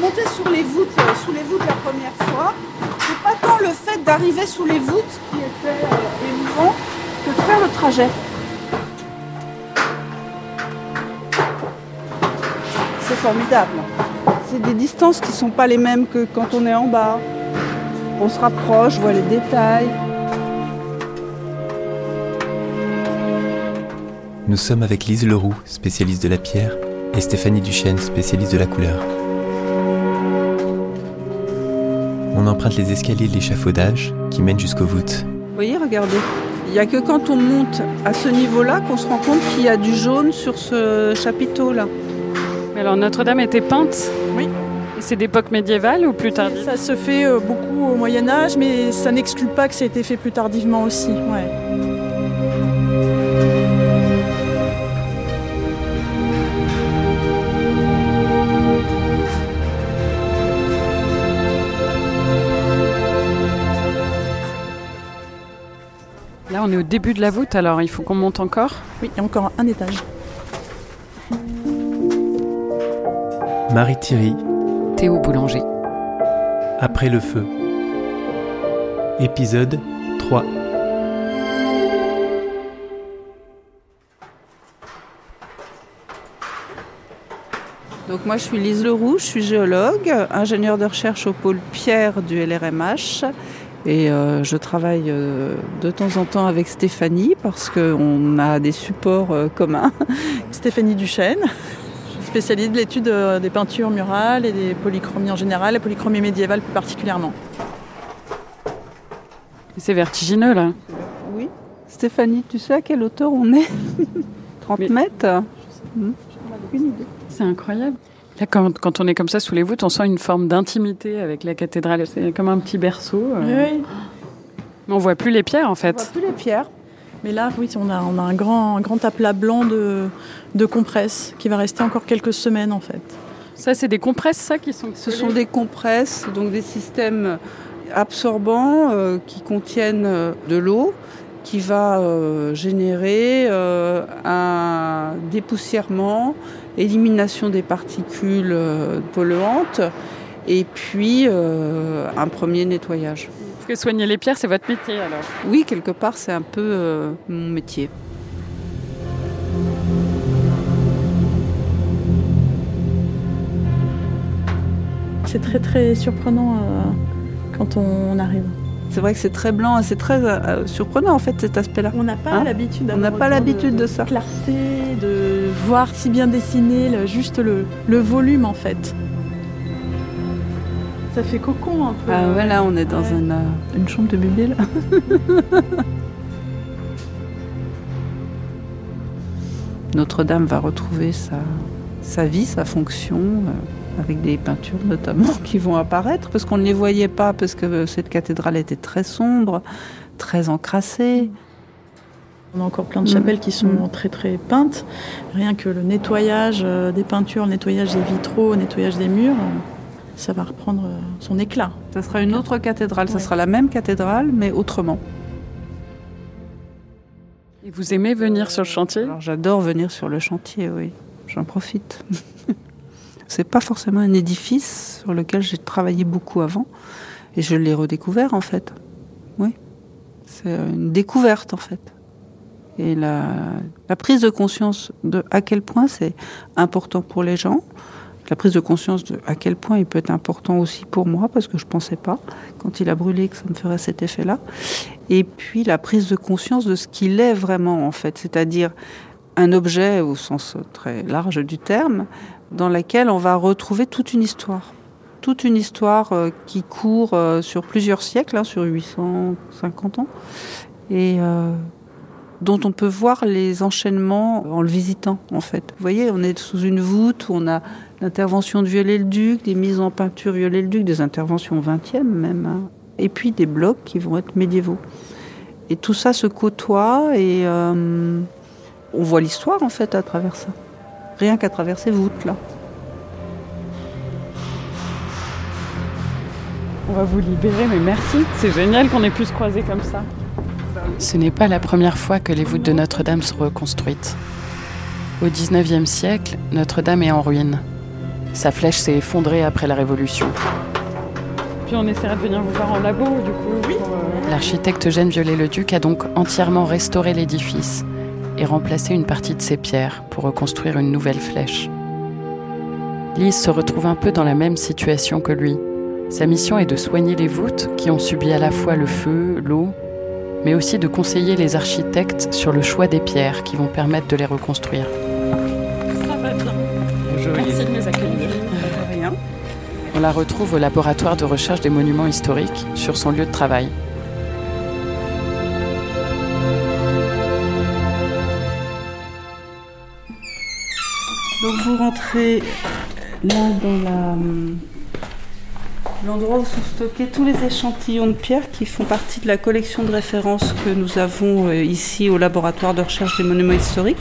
monté sur les voûtes, euh, sous les voûtes la première fois, c'est pas tant le fait d'arriver sous les voûtes qui était euh, émouvant que de faire le trajet. C'est formidable. C'est des distances qui sont pas les mêmes que quand on est en bas. On se rapproche, voit les détails. Nous sommes avec Lise Leroux, spécialiste de la pierre, et Stéphanie Duchesne, spécialiste de la couleur. Emprunte les escaliers de l'échafaudage qui mènent jusqu'aux voûtes. Vous voyez, regardez. Il n'y a que quand on monte à ce niveau-là qu'on se rend compte qu'il y a du jaune sur ce chapiteau-là. Mais alors Notre-Dame était peinte Oui. C'est d'époque médiévale ou plus tardive Ça se fait euh, beaucoup au Moyen Âge, mais ça n'exclut pas que ça ait été fait plus tardivement aussi. Ouais. Là, on est au début de la voûte, alors il faut qu'on monte encore. Oui, il y a encore un étage. Marie Thierry, Théo Boulanger. Après le feu. Épisode 3. Donc moi je suis Lise Leroux, je suis géologue, ingénieure de recherche au pôle Pierre du LRMH et euh, je travaille euh, de temps en temps avec Stéphanie parce qu'on a des supports euh, communs. Stéphanie Duchesne, spécialiste de l'étude des peintures murales et des polychromies en général, la polychromie médiévale plus particulièrement. C'est vertigineux là. Oui. Stéphanie, tu sais à quelle hauteur on est? 30 Mais- mètres? Hmm. Aucune idée. C'est incroyable. Là, quand, quand on est comme ça sous les voûtes, on sent une forme d'intimité avec la cathédrale. C'est comme un petit berceau. euh. Oui, Mais on voit plus les pierres en On voit fait. plus les pierres. mais là, oui, on a, on a un, grand, un grand aplat blanc de, de compresse qui va rester encore quelques semaines en fait. Ça, c'est des compresses, ça, qui sont. Ce sont des compresses, donc des systèmes absorbants euh, qui contiennent euh, de l'eau qui va euh, générer euh, un dépoussièrement, élimination des particules euh, polluantes et puis euh, un premier nettoyage. Parce que soigner les pierres, c'est votre métier alors? Oui, quelque part, c'est un peu euh, mon métier. C'est très très surprenant euh, quand on, arrive. C'est vrai que c'est très blanc et c'est très euh, surprenant en fait cet aspect-là. On n'a pas Hein l'habitude On n'a d'avoir pas l'habitude de ça. clarté, de voir si bien dessiné, le- juste le, le volume en fait. Ça fait cocon un peu. Ah ouais, là on est dans Ouais. une, euh, une chambre de bébé là. Notre-Dame va retrouver sa, sa vie, sa fonction, euh, avec des peintures notamment qui vont apparaître, parce qu'on ne les voyait pas, parce que cette cathédrale était très sombre, très encrassée. On a encore plein de chapelles qui sont Mm. très très peintes. Rien que le nettoyage euh, des peintures, le nettoyage des vitraux, le nettoyage des murs, euh, ça va reprendre euh, son éclat. Ça sera une autre cathédrale, ça Ouais. sera la même cathédrale, mais autrement. Et vous aimez venir sur le chantier? J'adore venir sur le chantier, oui. J'en profite. C'est pas forcément un édifice sur lequel j'ai travaillé beaucoup avant. Et je l'ai redécouvert en fait. Oui. C'est une découverte en fait. Et la, prise de conscience de à quel point c'est important pour les gens, la prise de conscience de à quel point il peut être important aussi pour moi, parce que je pensais pas, quand il a brûlé, que ça me ferait cet effet-là. Et puis la prise de conscience de ce qu'il est vraiment en fait, c'est-à-dire un objet au sens très large du terme, dans lequel on va retrouver toute une histoire. Toute une histoire euh, qui court euh, sur plusieurs siècles, hein, sur 850 ans, et euh, dont on peut voir les enchaînements en le visitant, en fait. Vous voyez, on est sous une voûte où on a l'intervention de Viollet-le-Duc, des mises en peinture Viollet-le-Duc, des interventions 20e même, hein, et puis des blocs qui vont être médiévaux. Et tout ça se côtoie et on voit l'histoire en fait à travers ça. Rien qu'à travers ces voûtes là. On va vous libérer, mais merci. C'est génial qu'on ait pu se croiser comme ça. Ce n'est pas la première fois que les voûtes de Notre-Dame sont reconstruites. Au XIXe siècle, Notre-Dame est en ruine. Sa flèche s'est effondrée après la Révolution. Puis on essaiera de venir vous voir en labo, du coup. Oui. L'architecte Eugène Viollet-le-Duc a donc entièrement restauré l'édifice et remplacé une partie de ses pierres pour reconstruire une nouvelle flèche. Lise se retrouve un peu dans la même situation que lui. Sa mission est de soigner les voûtes qui ont subi à la fois le feu, l'eau, mais aussi de conseiller les architectes sur le choix des pierres qui vont permettre de les reconstruire. Ça va bien. Bonjour, Merci de nous accueillir. Rien. On la retrouve au laboratoire de recherche des monuments historiques sur son lieu de travail. Vous rentrez là dans la l'endroit où sont stockés tous les échantillons de pierres qui font partie de la collection de référence que nous avons euh, ici au laboratoire de recherche des monuments historiques,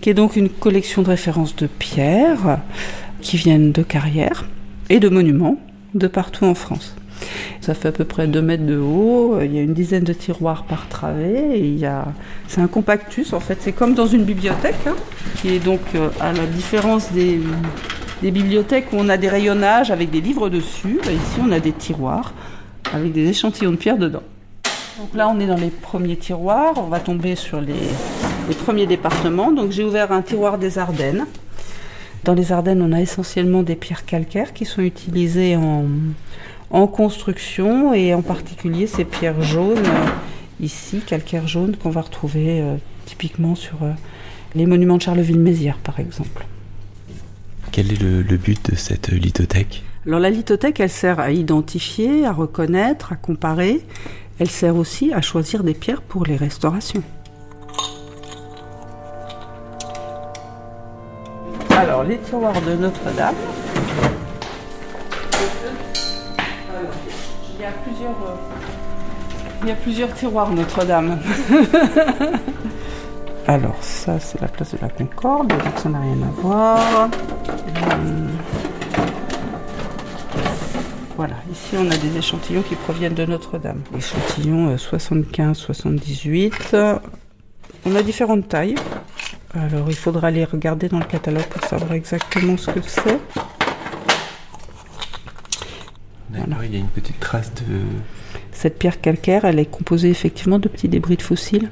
qui est donc une collection de référence de pierres qui viennent de carrières et de monuments de partout en France. Ça fait à peu près 2 mètres de haut, il y a une dizaine de tiroirs par travée, il y a... c'est un compactus en fait, c'est comme dans une bibliothèque, hein, qui est donc euh, à la différence des, bibliothèques où on a des rayonnages avec des livres dessus, bah, ici on a des tiroirs avec des échantillons de pierre dedans. Donc là on est dans les premiers tiroirs, on va tomber sur les premiers départements. Donc j'ai ouvert un tiroir des Ardennes. Dans les Ardennes, on a essentiellement des pierres calcaires qui sont utilisées en, en construction et en particulier ces pierres jaunes euh, ici, calcaires jaunes qu'on va retrouver euh, typiquement sur euh, les monuments de Charleville-Mézières par exemple. Quel est le, le but de cette lithothèque Alors la lithothèque, elle sert à identifier, à reconnaître, à comparer. Elle sert aussi à choisir des pierres pour les restaurations. Alors les tiroirs de Notre-Dame. Il y a plusieurs, euh, il y a plusieurs tiroirs Notre-Dame. Alors ça c'est la place de la Concorde, donc ça n'a rien à voir. Hum. Voilà, ici on a des échantillons qui proviennent de Notre-Dame. Échantillons 75-78. On a différentes tailles. Alors il faudra les regarder dans le catalogue pour savoir exactement ce que c'est. Il y a une petite trace de. Cette pierre calcaire, elle est composée effectivement de petits débris de fossiles.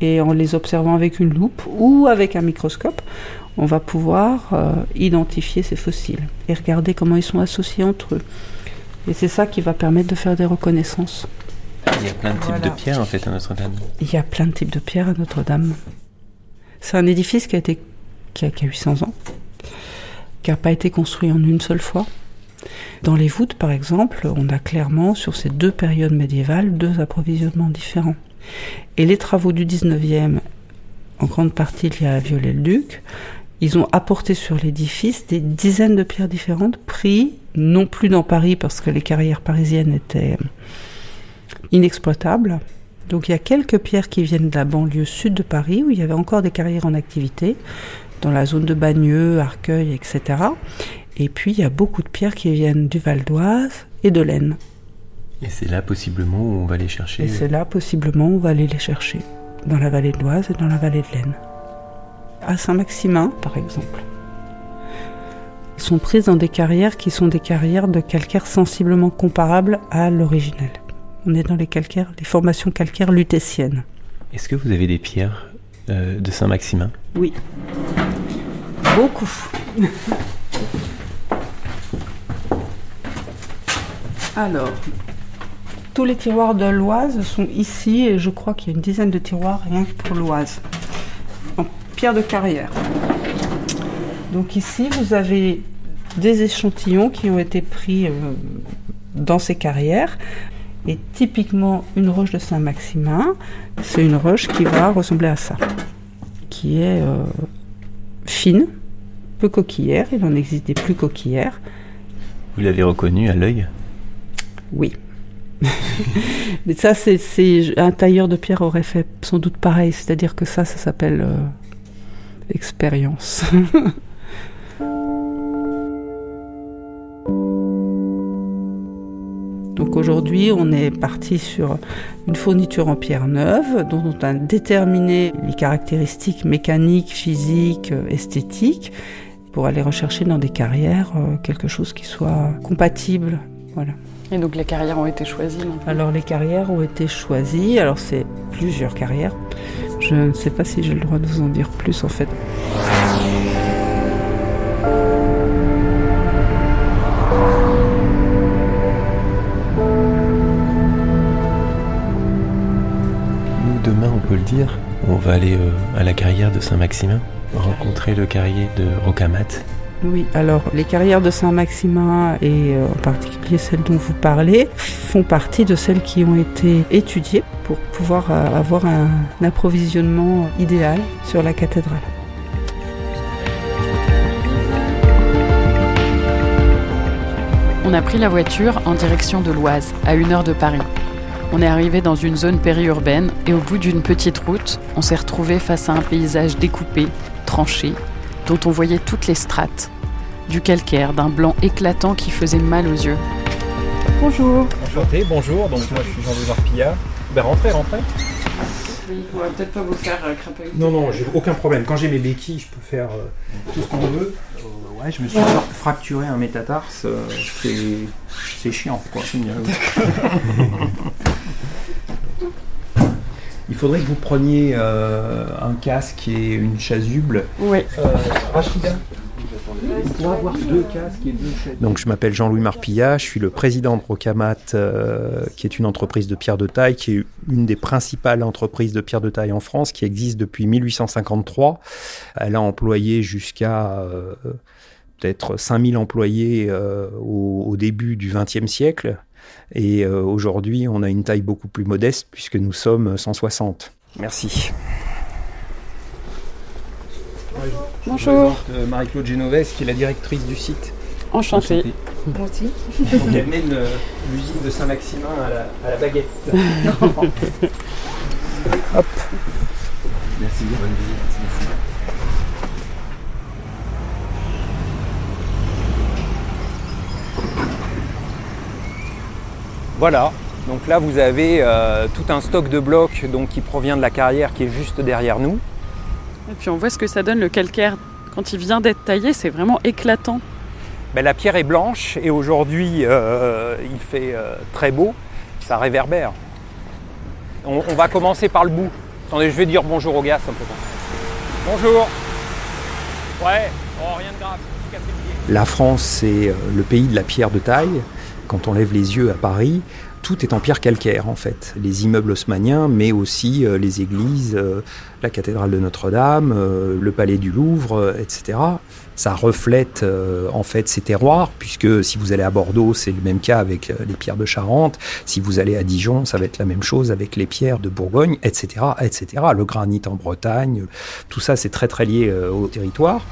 Et en les observant avec une loupe ou avec un microscope, on va pouvoir euh, identifier ces fossiles et regarder comment ils sont associés entre eux. Et c'est ça qui va permettre de faire des reconnaissances. Il y a plein de types Voilà. de pierres en fait à Notre-Dame. Il y a plein de types de pierres à Notre-Dame. C'est un édifice qui a, été, qui a, qui a 800 ans, qui n'a pas été construit en une seule fois. Dans les voûtes, par exemple, on a clairement, sur ces deux périodes médiévales, deux approvisionnements différents. Et les travaux du 19e, en grande partie liés à Viollet-le-Duc, ils ont apporté sur l'édifice des dizaines de pierres différentes, pris non plus dans Paris parce que les carrières parisiennes étaient inexploitables. Donc il y a quelques pierres qui viennent de la banlieue sud de Paris où il y avait encore des carrières en activité, dans la zone de Bagneux, Arcueil, etc. Et puis il y a beaucoup de pierres qui viennent du Val d'Oise et de l'Aisne. Et c'est là possiblement où on va les chercher. Et c'est là possiblement où on va aller les chercher, dans la vallée de l'Oise et dans la vallée de l'Aisne. À Saint-Maximin, par exemple. Ils sont prises dans des carrières qui sont des carrières de calcaire sensiblement comparables à l'originel. On est dans les calcaires, les formations calcaires lutétiennes. Est-ce que vous avez des pierres euh, de Saint-Maximin? Oui. Beaucoup. Alors, tous les tiroirs de l'Oise sont ici et je crois qu'il y a une dizaine de tiroirs rien que pour l'Oise, en pierre de carrière. Donc ici, vous avez des échantillons qui ont été pris euh, dans ces carrières. Et typiquement, une roche de Saint-Maximin, c'est une roche qui va ressembler à ça, qui est euh, fine, peu coquillère. Il en existe des plus coquillères. Vous l'avez reconnu à l'œil? Oui. Mais ça, c'est, un tailleur de pierre aurait fait sans doute pareil. C'est-à-dire que ça, ça s'appelle euh, expérience. Donc aujourd'hui, on est parti sur une fourniture en pierre neuve dont on a déterminé les caractéristiques mécaniques, physiques, euh, esthétiques. pour aller rechercher dans des carrières euh, quelque chose qui soit compatible. Voilà. Et donc les carrières ont été choisies Alors les carrières ont été choisies, alors c'est plusieurs carrières. Je ne sais pas si j'ai le droit de vous en dire plus en fait. Nous, demain, on peut le dire, on va aller euh, à la carrière de Saint-Maximin, rencontrer le carrier de Rocamat. Oui, alors les carrières de Saint-Maximin et euh, en particulier celles dont vous parlez font partie de celles qui ont été étudiées pour pouvoir euh, avoir un approvisionnement idéal sur la cathédrale. On a pris la voiture en direction de l'Oise, à une heure de Paris. On est arrivé dans une zone périurbaine et au bout d'une petite route, on s'est retrouvé face à un paysage découpé, tranché, dont on voyait toutes les strates. Du calcaire, d'un blanc éclatant qui faisait mal aux yeux. Bonjour. Enchanté, bonjour, donc moi je suis Jean-Louis Marpillard. Ben rentrez, rentrez. Oui, on va peut-être pas vous faire euh, crapahuter. Non, non, j'ai aucun problème. Quand j'ai mes béquilles, je peux faire euh, tout ce qu'on veut. Euh, ouais, je me suis fracturé un métatarse, euh, c'est, c'est chiant, quoi. Il faudrait que vous preniez euh, un casque et une chasuble. Oui. Euh, Rachida avoir deux casques et deux chaises. Donc je m'appelle Jean-Louis Marpillat, je suis le président de Rocamat, euh, qui est une entreprise de pierre de taille, qui est une des principales entreprises de pierre de taille en France, qui existe depuis 1853. Elle a employé jusqu'à euh, peut-être 5000 employés euh, au, au début du XXe siècle. Et euh, aujourd'hui, on a une taille beaucoup plus modeste puisque nous sommes 160. Merci. Bonjour. euh, Marie-Claude Genovès, qui est la directrice du site. Enchantée. Moi aussi. Donc elle mène euh, l'usine de Saint-Maximin à la, à la baguette. Hop. Merci, bonne visite. Merci. Voilà, donc là vous avez euh, tout un stock de blocs donc, qui provient de la carrière qui est juste derrière nous. Et puis on voit ce que ça donne le calcaire. Quand il vient d'être taillé, c'est vraiment éclatant. Ben, la pierre est blanche et aujourd'hui euh, il fait euh, très beau, ça réverbère. On, on va commencer par le bout. Attendez, je vais dire bonjour au gars simplement. Bonjour. Ouais, oh, rien de grave. La France, c'est le pays de la pierre de taille. Quand on lève les yeux à Paris, tout est en pierre calcaire en fait. Les immeubles haussmanniens, mais aussi euh, les églises, euh, la cathédrale de Notre-Dame, euh, le palais du Louvre, etc. Ça reflète en fait ces terroirs, puisque si vous allez à Bordeaux, c'est le même cas avec les pierres de Charente. Si vous allez à Dijon, ça va être la même chose avec les pierres de Bourgogne, etc., etc. Le granit en Bretagne, tout ça, c'est très très lié au territoire.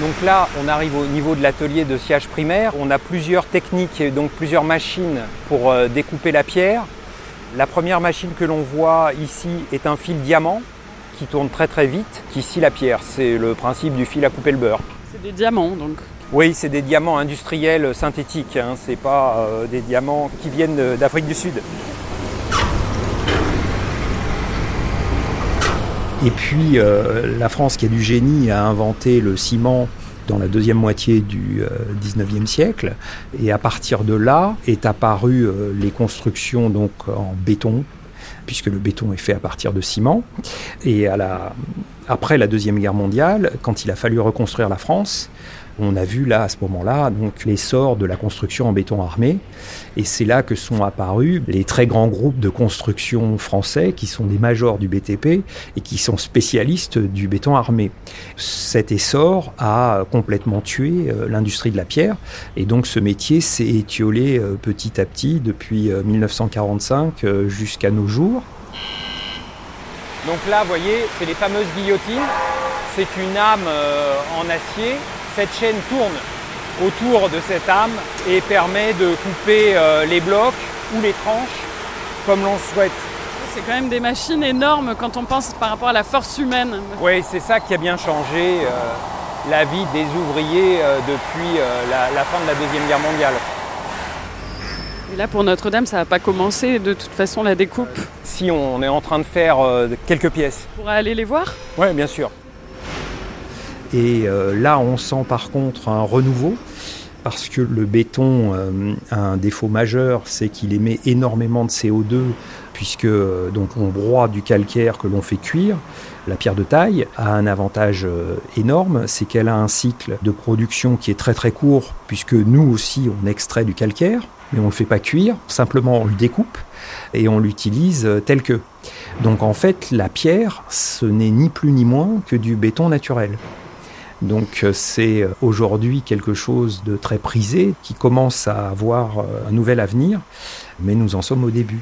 Donc là, on arrive au niveau de l'atelier de sciage primaire. On a plusieurs techniques et donc plusieurs machines pour euh, découper la pierre. La première machine que l'on voit ici est un fil diamant qui tourne très très vite, qui scie la pierre. C'est le principe du fil à couper le beurre. C'est des diamants donc. Oui, c'est des diamants industriels synthétiques, hein. c'est pas euh, des diamants qui viennent d'Afrique du Sud. Et puis, euh, la France, qui a du génie, a inventé le ciment dans la deuxième moitié du euh, 19e siècle. Et à partir de là, est apparu euh, les constructions donc en béton, puisque le béton est fait à partir de ciment. Et à après la Deuxième Guerre mondiale, quand il a fallu reconstruire la France, on a vu là, à ce moment-là, l'essor de la construction en béton armé. Et c'est là que sont apparus les très grands groupes de construction français qui sont des majors du BTP et qui sont spécialistes du béton armé. Cet essor a complètement tué euh, l'industrie de la pierre. Et donc ce métier s'est étiolé euh, petit à petit depuis euh, 1945 euh, jusqu'à nos jours. Donc là, vous voyez, c'est les fameuses guillotines. C'est une âme en acier. Cette chaîne tourne autour de cette âme et permet de couper euh, les blocs ou les tranches comme l'on souhaite. C'est quand même des machines énormes quand on pense par rapport à la force humaine. Oui, c'est ça qui a bien changé euh, la vie des ouvriers euh, depuis la, la fin de la Deuxième Guerre mondiale. Et là, pour Notre-Dame, ça n'a pas commencé de toute façon la découpe Si, on est en train de faire quelques pièces. On pourra aller les voir? Oui, bien sûr. Et euh, là, on sent par contre un renouveau parce que le béton euh, a un défaut majeur, c'est qu'il émet énormément de CO2 puisque euh, donc on broie du calcaire que l'on fait cuire. La pierre de taille a un avantage euh, énorme, c'est qu'elle a un cycle de production qui est très très court puisque nous aussi on extrait du calcaire, mais on ne le fait pas cuire, simplement on le découpe et on l'utilise tel que. Donc en fait, la pierre, ce n'est ni plus ni moins que du béton naturel. Donc euh, c'est euh, aujourd'hui quelque chose de très prisé qui commence à avoir euh, un nouvel avenir, mais nous en sommes au début.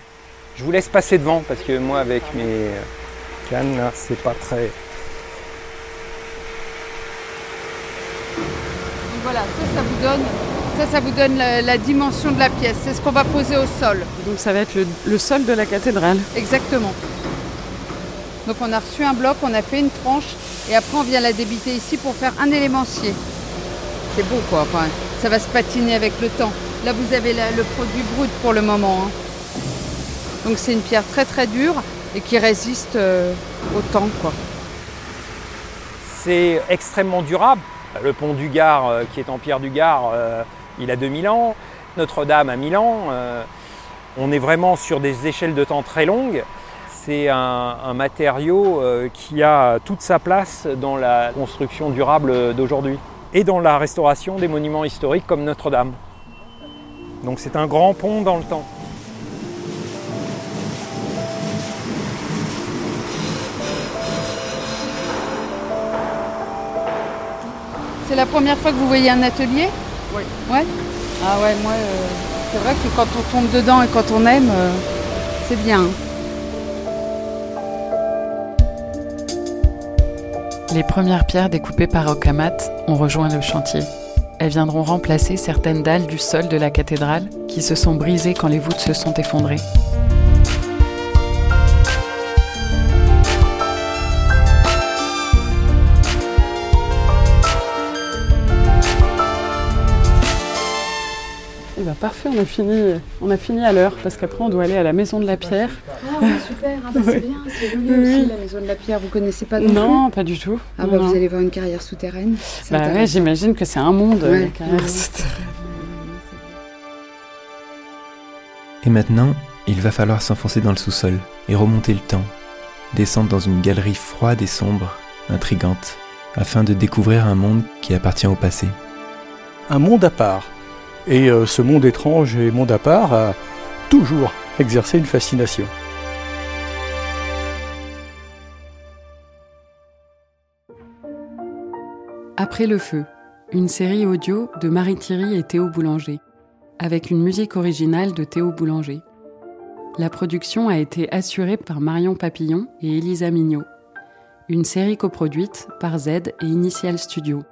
Je vous laisse passer devant parce que moi avec mes cannes là, c'est pas très. Voilà, ça, ça vous donne, ça, ça vous donne la, la dimension de la pièce. C'est ce qu'on va poser au sol. Donc ça va être le, le sol de la cathédrale. Exactement. Donc on a reçu un bloc, on a fait une tranche et après on vient la débiter ici pour faire un élémentier. C'est beau quoi, ça va se patiner avec le temps. Là vous avez le produit brut pour le moment. hein. Donc c'est une pierre très très dure et qui résiste euh, au temps. C'est extrêmement durable. Le pont du Gard, euh, qui est en pierre du Gard, euh, il a 2000 ans. Notre-Dame a 1000 ans. On est vraiment sur des échelles de temps très longues. C'est un, un matériau euh, qui a toute sa place dans la construction durable d'aujourd'hui et dans la restauration des monuments historiques comme Notre-Dame. Donc c'est un grand pont dans le temps. C'est la première fois que vous voyez un atelier? Oui. Ouais? Ah ouais, moi, euh, c'est vrai que quand on tombe dedans et quand on aime, euh, c'est bien. Les premières pierres découpées par Okamat ont rejoint le chantier. Elles viendront remplacer certaines dalles du sol de la cathédrale qui se sont brisées quand les voûtes se sont effondrées. Ben parfait, on a fini, on a fini à l'heure parce qu'après on doit aller à la maison de la pierre. Ah ouais, super, ah bah c'est bien, c'est joli Oui. aussi la maison de la pierre, vous connaissez pas non, plus Non, pas du tout. Ah Non, bah non. vous allez voir une carrière souterraine. Bah ouais, j'imagine que c'est un monde. Ouais. la carrière Ouais. souterraine. Et maintenant, il va falloir s'enfoncer dans le sous-sol et remonter le temps, descendre dans une galerie froide et sombre, intrigante, afin de découvrir un monde qui appartient au passé. un monde à part. Et euh, ce monde étrange et monde à part a toujours exercé une fascination. Après le feu, une série audio de Marie Thierry et Théo Boulanger, avec une musique originale de Théo Boulanger. La production a été assurée par Marion Papillon et Elisa Mignot. Une série coproduite par Z et Initial Studio.